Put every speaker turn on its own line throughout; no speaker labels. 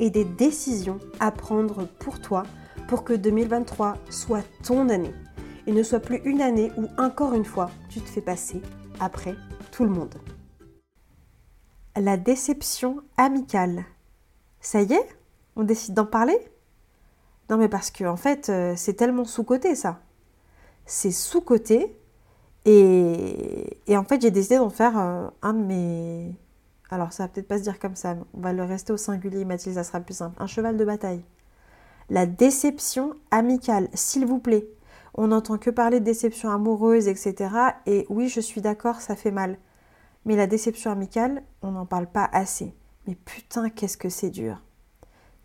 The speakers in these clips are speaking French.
et des décisions à prendre pour toi pour que 2023 soit ton année et ne soit plus une année où encore une fois tu te fais passer après tout le monde. La déception amicale. Ça y est On décide d'en parler? Non mais parce que en fait euh, c'est tellement sous-côté ça. C'est sous-côté et, et, en fait j'ai décidé d'en faire euh, un de mes alors ça va peut-être pas se dire comme ça, on va le rester au singulier, Mathilde, ça sera plus simple. Un cheval de bataille. La déception amicale, s'il vous plaît. On n'entend que parler de déception amoureuse, etc. Et oui, je suis d'accord, ça fait mal. Mais la déception amicale, on n'en parle pas assez. Mais putain, qu'est-ce que c'est dur.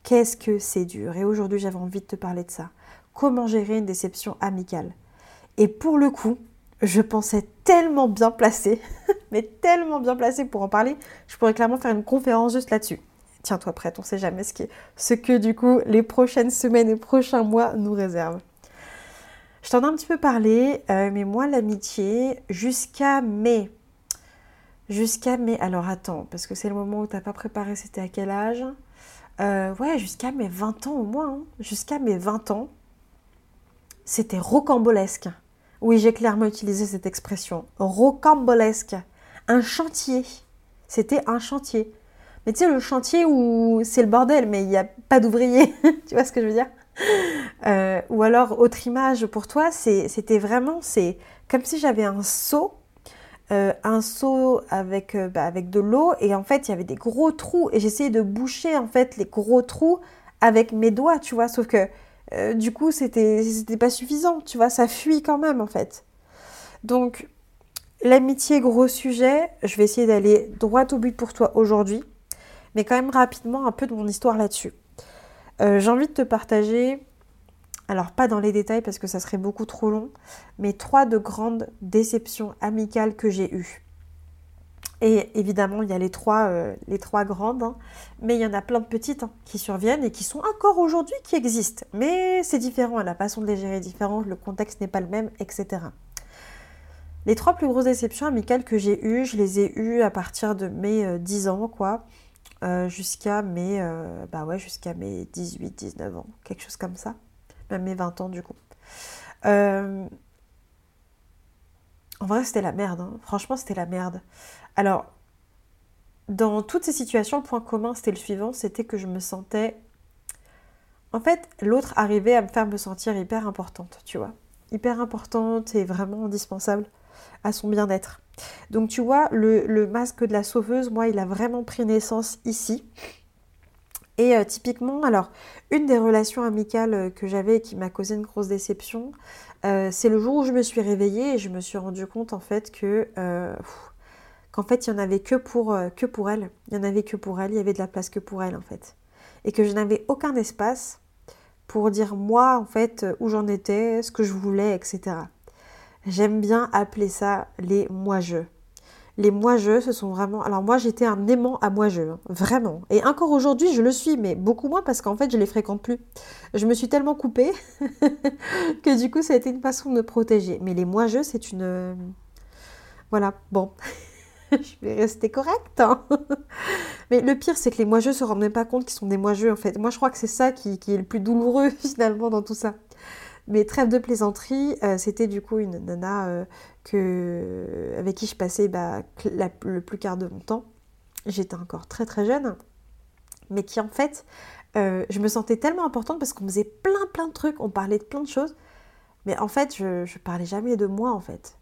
Qu'est-ce que c'est dur. Et aujourd'hui, j'avais envie de te parler de ça. Comment gérer une déception amicale? Et pour le coup, je pensais tellement bien placé, mais tellement bien placé pour en parler, je pourrais clairement faire une conférence juste là-dessus. Tiens-toi prête, on sait jamais ce, qui ce que du coup les prochaines semaines et prochains mois nous réservent. Je t'en ai un petit peu parlé, euh, mais moi l'amitié, jusqu'à mai, jusqu'à mai, alors attends, parce que c'est le moment où t'as pas préparé, c'était à quel âge? Euh, Ouais, jusqu'à mes 20 ans au moins, hein. jusqu'à mes 20 ans, c'était rocambolesque. Oui, j'ai clairement utilisé cette expression. Rocambolesque. Un chantier. C'était un chantier. Mais tu sais, le chantier où c'est le bordel, mais il n'y a pas d'ouvrier. tu vois ce que je veux dire? Euh, Ou alors, autre image pour toi, c'était vraiment, c'est comme si j'avais un seau, euh, un seau avec, euh, bah, avec de l'eau, et en fait, il y avait des gros trous, et j'essayais de boucher en fait les gros trous avec mes doigts, tu vois, sauf que euh, du coup, c'était pas suffisant, tu vois, ça fuit quand même en fait. Donc, l'amitié, gros sujet, je vais essayer d'aller droit au but pour toi aujourd'hui, mais quand même rapidement un peu de mon histoire là-dessus. Euh, j'ai envie de te partager, alors pas dans les détails parce que ça serait beaucoup trop long, mais trois de grandes déceptions amicales que j'ai eues. Et évidemment, il y a les trois, euh, les trois grandes, hein. mais il y en a plein de petites hein, qui surviennent et qui sont encore aujourd'hui, qui existent. Mais c'est différent, la façon de les gérer est différente, le contexte n'est pas le même, etc. Les trois plus grosses déceptions amicales que j'ai eues, je les ai eues à partir de mes 10 euh, ans, quoi, euh, jusqu'à mes, bah ouais, jusqu'à mes 18, 19 ans, quelque chose comme ça, même mes 20 ans du coup. en vrai, c'était la merde, hein. franchement, c'était la merde. Alors, dans toutes ces situations, le point commun, c'était le suivant, c'était que je me sentais... En fait, l'autre arrivait à me faire me sentir hyper importante, tu vois. Hyper importante et vraiment indispensable à son bien-être. Donc tu vois, le, masque de la sauveuse, moi, il a vraiment pris naissance ici. Et euh, typiquement, alors, une des relations amicales euh, que j'avais qui m'a causé une grosse déception, euh, c'est le jour où je me suis réveillée et je me suis rendu compte en fait que qu'en fait il y en avait que pour, euh, elle. Il y en avait que pour elle, il y avait de la place que pour elle en fait. Et que je n'avais aucun espace pour dire moi en fait où j'en étais, ce que je voulais, etc. J'aime bien appeler ça les moi-je. Les moi-je, ce sont vraiment... Alors moi j'étais un aimant à moi-je, hein, vraiment. Et encore aujourd'hui je le suis, mais beaucoup moins parce qu'en fait je les fréquente plus. Je me suis tellement coupée que du coup ça a été une façon de me protéger. Mais les moi-je, c'est une... Voilà, bon. je vais rester correcte. Hein. Mais le pire, c'est que les moi-je se rendent même pas compte qu'ils sont des moi-je en fait. Moi, je crois que c'est ça qui, est le plus douloureux finalement dans tout ça. Mais trêve de plaisanterie, euh, c'était du coup une nana euh, que, avec qui je passais bah, le plus quart de mon temps. J'étais encore très très jeune, mais qui en fait, euh, je me sentais tellement importante parce qu'on faisait plein plein de trucs, on parlait de plein de choses, Mais en fait, je, je parlais jamais de moi, en fait.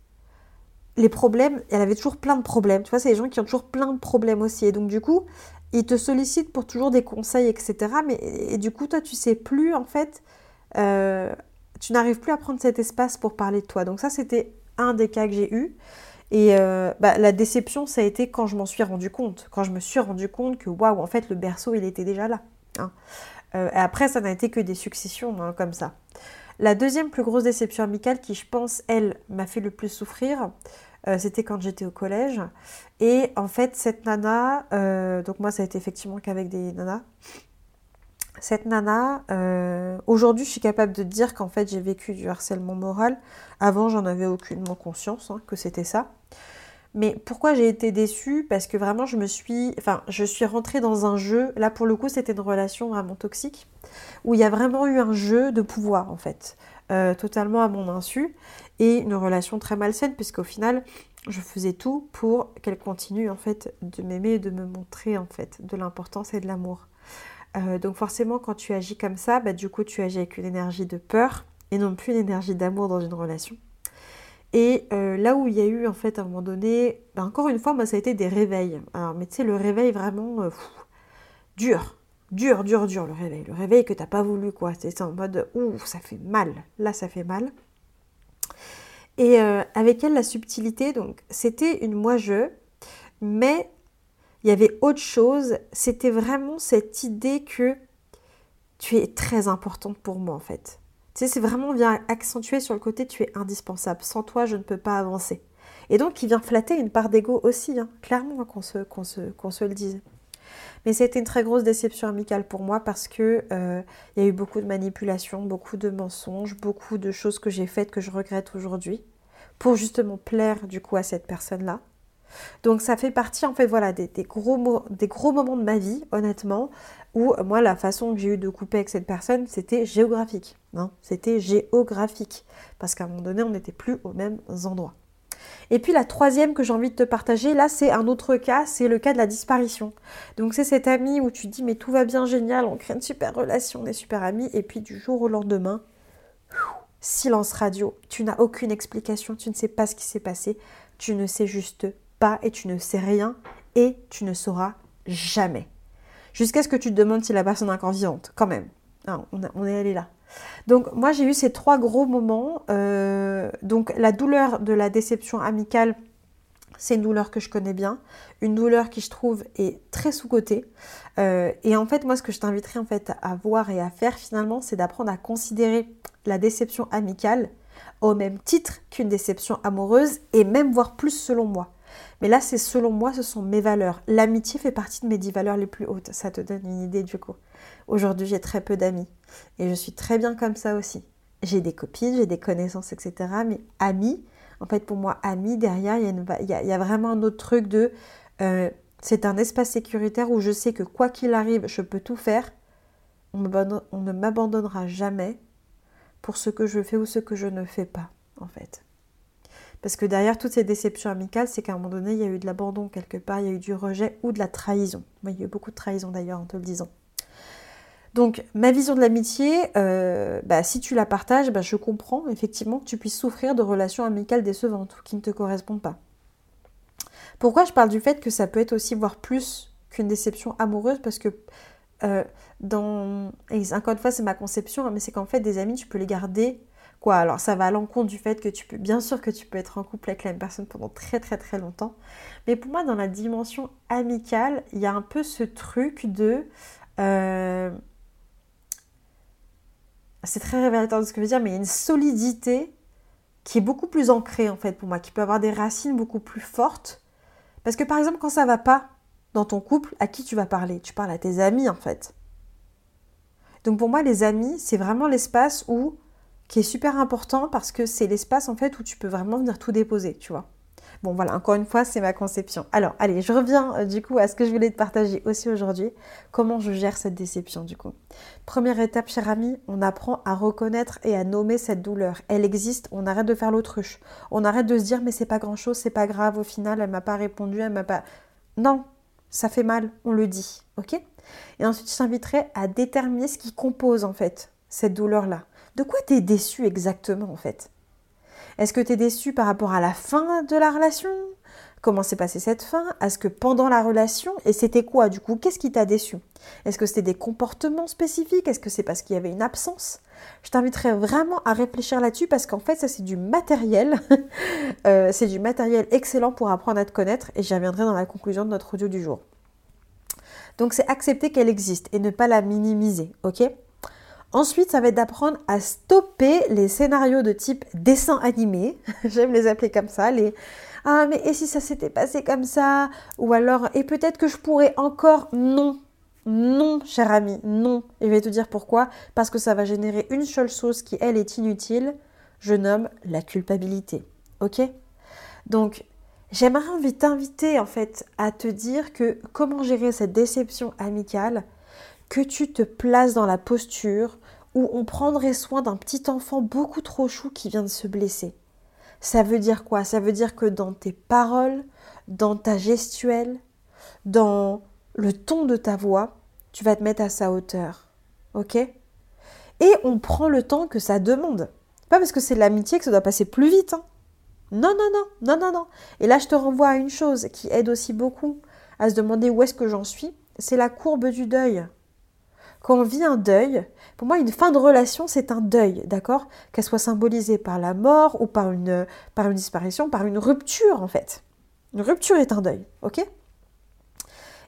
Les problèmes, elle avait toujours plein de problèmes. Tu vois, c'est des gens qui ont toujours plein de problèmes aussi. Et donc, du coup, ils te sollicitent pour toujours des conseils, etc. Mais et, du coup, toi, tu sais plus, en fait, euh, tu n'arrives plus à prendre cet espace pour parler de toi. Donc ça, c'était un des cas que j'ai eu. Et euh, bah, la déception, ça a été quand je m'en suis rendu compte. Quand je me suis rendu compte que, waouh, en fait, le berceau, il était déjà là. Hein. Euh, et après, ça n'a été que des successions, hein, comme ça. La deuxième plus grosse déception amicale qui, je pense, elle, m'a fait le plus souffrir, euh, c'était quand j'étais au collège. Et en fait, cette nana, donc moi, ça a été effectivement qu'avec des nanas. Cette nana, aujourd'hui, je suis capable de dire qu'en fait, j'ai vécu du harcèlement moral. Avant, j'en avais aucunement conscience hein, que c'était ça. Mais pourquoi j'ai été déçue? Parce que vraiment, je me suis, enfin, je suis rentrée dans un jeu. Là, pour le coup, c'était une relation vraiment toxique où il y a vraiment eu un jeu de pouvoir en fait, euh, totalement à mon insu, et une relation très malsaine puisqu'au final, je faisais tout pour qu'elle continue en fait de m'aimer et de me montrer en fait de l'importance et de l'amour. Euh, donc forcément, quand tu agis comme ça, bah, du coup, tu agis avec une énergie de peur et non plus une énergie d'amour dans une relation. Et euh, là où il y a eu, en fait, à un moment donné, ben, encore une fois, moi, ça a été des réveils. Alors, mais tu sais, le réveil vraiment dur, dur, dur, dur, le réveil. Le réveil que t'as pas voulu, quoi. C'est en mode, ouh, ça fait mal. Là, ça fait mal. Et euh, avec elle, la subtilité, donc, c'était une moi-je, mais il y avait autre chose. C'était vraiment cette idée que tu es très importante pour moi, en fait. Tu sais, c'est vraiment vient accentuer sur le côté tu es indispensable. Sans toi, je ne peux pas avancer. Et donc, il vient flatter une part d'ego aussi, hein. clairement, qu'on se, qu'on se, qu'on se le dise. Mais c'était une très grosse déception amicale pour moi parce que euh, il y a eu beaucoup de manipulations, beaucoup de mensonges, beaucoup de choses que j'ai faites que je regrette aujourd'hui pour justement plaire du coup à cette personne-là. Donc ça fait partie en fait voilà des, gros, moments de ma vie honnêtement où euh, moi la façon que j'ai eu de couper avec cette personne c'était géographique. Hein. c'était géographique parce qu'à un moment donné on n'était plus aux mêmes endroits. Et puis la troisième que j'ai envie de te partager, là c'est un autre cas, c'est le cas de la disparition. Donc c'est cette amie où tu dis mais tout va bien, génial, on crée une super relation, on est super amis, et puis du jour au lendemain, silence radio, tu n'as aucune explication, tu ne sais pas ce qui s'est passé, tu ne sais juste pas et tu ne sais rien et tu ne sauras jamais. Jusqu'à ce que tu te demandes si la personne est encore vivante, quand même. on, est allé là. Donc moi j'ai eu ces trois gros moments. Euh, donc la douleur de la déception amicale, c'est une douleur que je connais bien, une douleur qui je trouve est très sous-cotée. Euh, et en fait moi ce que je t'inviterais en fait à voir et à faire finalement, c'est d'apprendre à considérer la déception amicale au même titre qu'une déception amoureuse et même voir plus selon moi. Mais là, c'est selon moi, ce sont mes valeurs. L'amitié fait partie de mes dix valeurs les plus hautes. Ça te donne une idée du coup. Aujourd'hui, j'ai très peu d'amis. Et je suis très bien comme ça aussi. J'ai des copines, j'ai des connaissances, etc. Mais amis, en fait, pour moi, amis, derrière, il y, a vraiment un autre truc de... Euh, c'est un espace sécuritaire où je sais que quoi qu'il arrive, je peux tout faire. On, on ne m'abandonnera jamais pour ce que je fais ou ce que je ne fais pas, en fait. Parce que derrière toutes ces déceptions amicales, c'est qu'à un moment donné, il y a eu de l'abandon quelque part, il y a eu du rejet ou de la trahison. Moi, il y a eu beaucoup de trahison d'ailleurs en te le disant. Donc, ma vision de l'amitié, euh, bah, si tu la partages, bah, je comprends effectivement que tu puisses souffrir de relations amicales décevantes ou qui ne te correspondent pas. Pourquoi je parle du fait que ça peut être aussi voire plus qu'une déception amoureuse? Parce que euh, dans... encore une fois, c'est ma conception, hein, mais c'est qu'en fait, des amis, tu peux les garder Alors ça va à l'encontre du fait que tu peux, bien sûr que tu peux être en couple avec la même personne pendant très très très longtemps. Mais pour moi, dans la dimension amicale, il y a un peu ce truc de... Euh, c'est très révélateur de ce que je veux dire, mais il y a une solidité qui est beaucoup plus ancrée en fait pour moi, qui peut avoir des racines beaucoup plus fortes. Parce que par exemple, quand ça va pas dans ton couple, à qui tu vas parler? Tu parles à tes amis en fait. Donc pour moi, les amis, c'est vraiment l'espace où qui est super important parce que c'est l'espace en fait où tu peux vraiment venir tout déposer, tu vois. Bon voilà, encore une fois, c'est ma conception. Alors, allez, je reviens euh, du coup à ce que je voulais te partager aussi aujourd'hui, comment je gère cette déception du coup? Première étape, cher ami, on apprend à reconnaître et à nommer cette douleur. Elle existe, on arrête de faire l'autruche. On arrête de se dire mais c'est pas grand-chose, c'est pas grave, au final, elle m'a pas répondu, elle m'a pas... Non, ça fait mal, on le dit, ok? Et ensuite, je t'inviterai à déterminer ce qui compose en fait cette douleur-là. De quoi tu es déçu exactement en fait? Est-ce que tu es déçu par rapport à la fin de la relation? Comment s'est passée cette fin? Est-ce que pendant la relation Et c'était quoi du coup? Qu'est-ce qui t'a déçu? Est-ce que c'était des comportements spécifiques? Est-ce que c'est parce qu'il y avait une absence? Je t'inviterai vraiment à réfléchir là-dessus parce qu'en fait ça c'est du matériel. Euh, c'est du matériel excellent pour apprendre à te connaître et j'y reviendrai dans la conclusion de notre audio du jour. Donc c'est accepter qu'elle existe et ne pas la minimiser, ok? Ensuite, ça va être d'apprendre à stopper les scénarios de type dessin animé. J'aime les appeler comme ça, les ah mais et si ça s'était passé comme ça? Ou alors, et peut-être que je pourrais encore? Non. Non, cher ami, non. Et je vais te dire pourquoi. Parce que ça va générer une seule chose qui, elle, est inutile. Je nomme la culpabilité. Ok? Donc, j'aimerais t'inviter, en fait, à te dire que comment gérer cette déception amicale, que tu te places dans la posture où on prendrait soin d'un petit enfant beaucoup trop chou qui vient de se blesser. Ça veut dire quoi? Ça veut dire que dans tes paroles, dans ta gestuelle, dans le ton de ta voix, tu vas te mettre à sa hauteur. Ok? Et on prend le temps que ça demande. Pas parce que c'est l'amitié que ça doit passer plus vite. Hein. Non, non, non, non, non, non. Et là, je te renvoie à une chose qui aide aussi beaucoup à se demander où est-ce que j'en suis. C'est la courbe du deuil. Quand on vit un deuil, pour moi, une fin de relation, c'est un deuil, d'accord? Qu'elle soit symbolisée par la mort ou par une, par une disparition, par une rupture, en fait. Une rupture est un deuil, ok?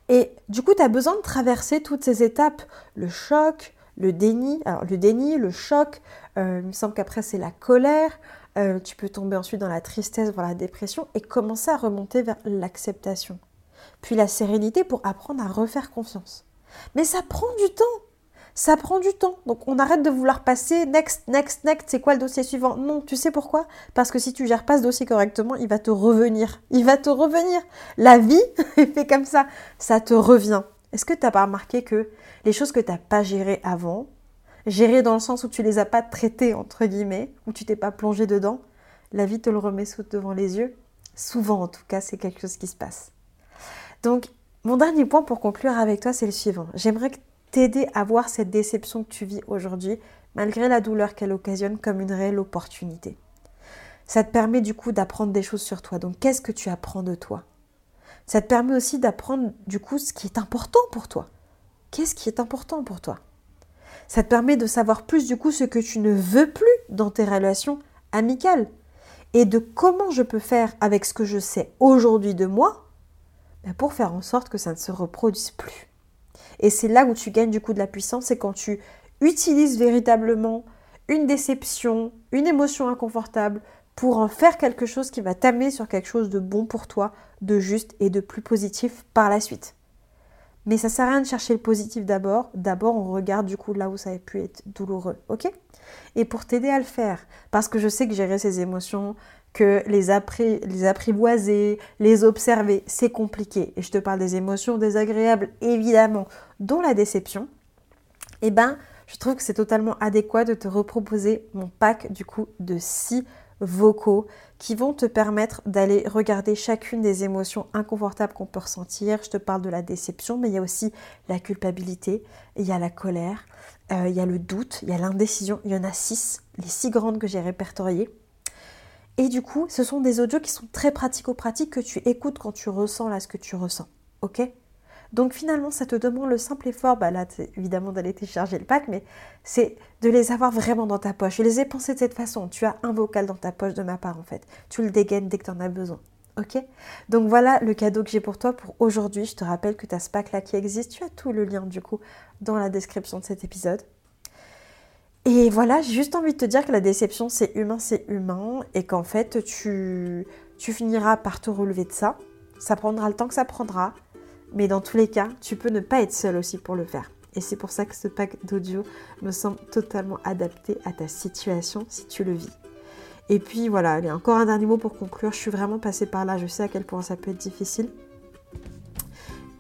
Et du coup, tu as besoin de traverser toutes ces étapes. Le choc, le déni, alors le déni, le choc, euh, il me semble qu'après, c'est la colère. Euh, tu peux tomber ensuite dans la tristesse, voire la dépression, et commencer à remonter vers l'acceptation. Puis la sérénité pour apprendre à refaire confiance. Mais ça prend du temps. Ça prend du temps. Donc on arrête de vouloir passer next, next, next. C'est quoi le dossier suivant? Non, tu sais pourquoi? Parce que si tu gères pas ce dossier correctement, il va te revenir. Il va te revenir. La vie fait comme ça. Ça te revient. Est-ce que tu n'as pas remarqué que les choses que tu n'as pas gérées avant, gérées dans le sens où tu les as pas traitées, entre guillemets, où tu t'es pas plongé dedans, la vie te le remet devant les yeux? Souvent en tout cas, c'est quelque chose qui se passe. Donc mon dernier point pour conclure avec toi, c'est le suivant. J'aimerais t'aider à voir cette déception que tu vis aujourd'hui, malgré la douleur qu'elle occasionne, comme une réelle opportunité. Ça te permet du coup d'apprendre des choses sur toi. Donc qu'est-ce que tu apprends de toi? Ça te permet aussi d'apprendre du coup ce qui est important pour toi. Qu'est-ce qui est important pour toi? Ça te permet de savoir plus du coup ce que tu ne veux plus dans tes relations amicales et de comment je peux faire avec ce que je sais aujourd'hui de moi ben, pour faire en sorte que ça ne se reproduise plus. Et c'est là où tu gagnes du coup de la puissance, c'est quand tu utilises véritablement une déception, une émotion inconfortable pour en faire quelque chose qui va t'amener sur quelque chose de bon pour toi, de juste et de plus positif par la suite. Mais ça sert à rien de chercher le positif d'abord. D'abord, on regarde du coup là où ça a pu être douloureux, ok? Et pour t'aider à le faire, parce que je sais que gérer ces émotions, que les, apprivoiser, les observer, c'est compliqué. Et je te parle des émotions désagréables, évidemment, dont la déception. Eh ben, je trouve que c'est totalement adéquat de te reproposer mon pack du coup de 6 vocaux qui vont te permettre d'aller regarder chacune des émotions inconfortables qu'on peut ressentir. Je te parle de la déception, mais il y a aussi la culpabilité, il y a la colère, euh, il y a le doute, il y a l'indécision. Il y en a six, les six grandes que j'ai répertoriées. Et du coup, ce sont des audios qui sont très pratico-pratiques que tu écoutes quand tu ressens là ce que tu ressens. Ok? Donc finalement, ça te demande le simple effort, bah là, évidemment d'aller télécharger le pack, mais c'est de les avoir vraiment dans ta poche. Je les ai pensés de cette façon. Tu as un vocal dans ta poche de ma part, en fait. Tu le dégaines dès que tu en as besoin. Donc voilà le cadeau que j'ai pour toi pour aujourd'hui. Je te rappelle que tu as ce pack-là qui existe. Tu as tout le lien, du coup, dans la description de cet épisode. Et voilà, j'ai juste envie de te dire que la déception, c'est humain, c'est humain, et qu'en fait, tu, finiras par te relever de ça. Ça prendra le temps que ça prendra, mais dans tous les cas, tu peux ne pas être seul aussi pour le faire. Et c'est pour ça que ce pack d'audio me semble totalement adapté à ta situation si tu le vis. Et puis voilà, allez, encore un dernier mot pour conclure. Je suis vraiment passée par là, je sais à quel point ça peut être difficile.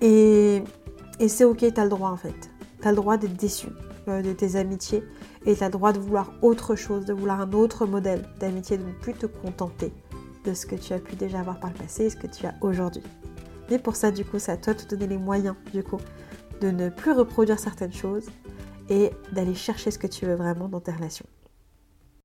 Et, et c'est ok, tu as le droit en fait. Tu as le droit d'être déçu euh, de tes amitiés et tu as le droit de vouloir autre chose, de vouloir un autre modèle d'amitié, de ne plus te contenter de ce que tu as pu déjà avoir par le passé et ce que tu as aujourd'hui. Mais pour ça, du coup, c'est à toi de te donner les moyens, du coup, de ne plus reproduire certaines choses et d'aller chercher ce que tu veux vraiment dans tes relations.